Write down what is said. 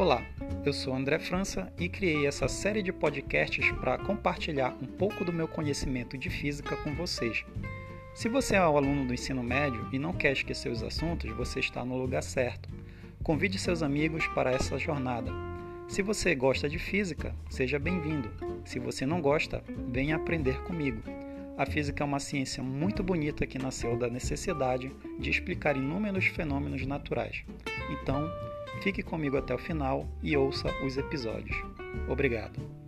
Olá, eu sou André França e criei essa série de podcasts para compartilhar um pouco do meu conhecimento de física com vocês. Se você é um aluno do ensino médio e não quer esquecer os assuntos, você está no lugar certo. Convide seus amigos para essa jornada. Se você gosta de física, seja bem-vindo. Se você não gosta, venha aprender comigo. A física é uma ciência muito bonita que nasceu da necessidade de explicar inúmeros fenômenos naturais. Então, fique comigo até o final e ouça os episódios. Obrigado.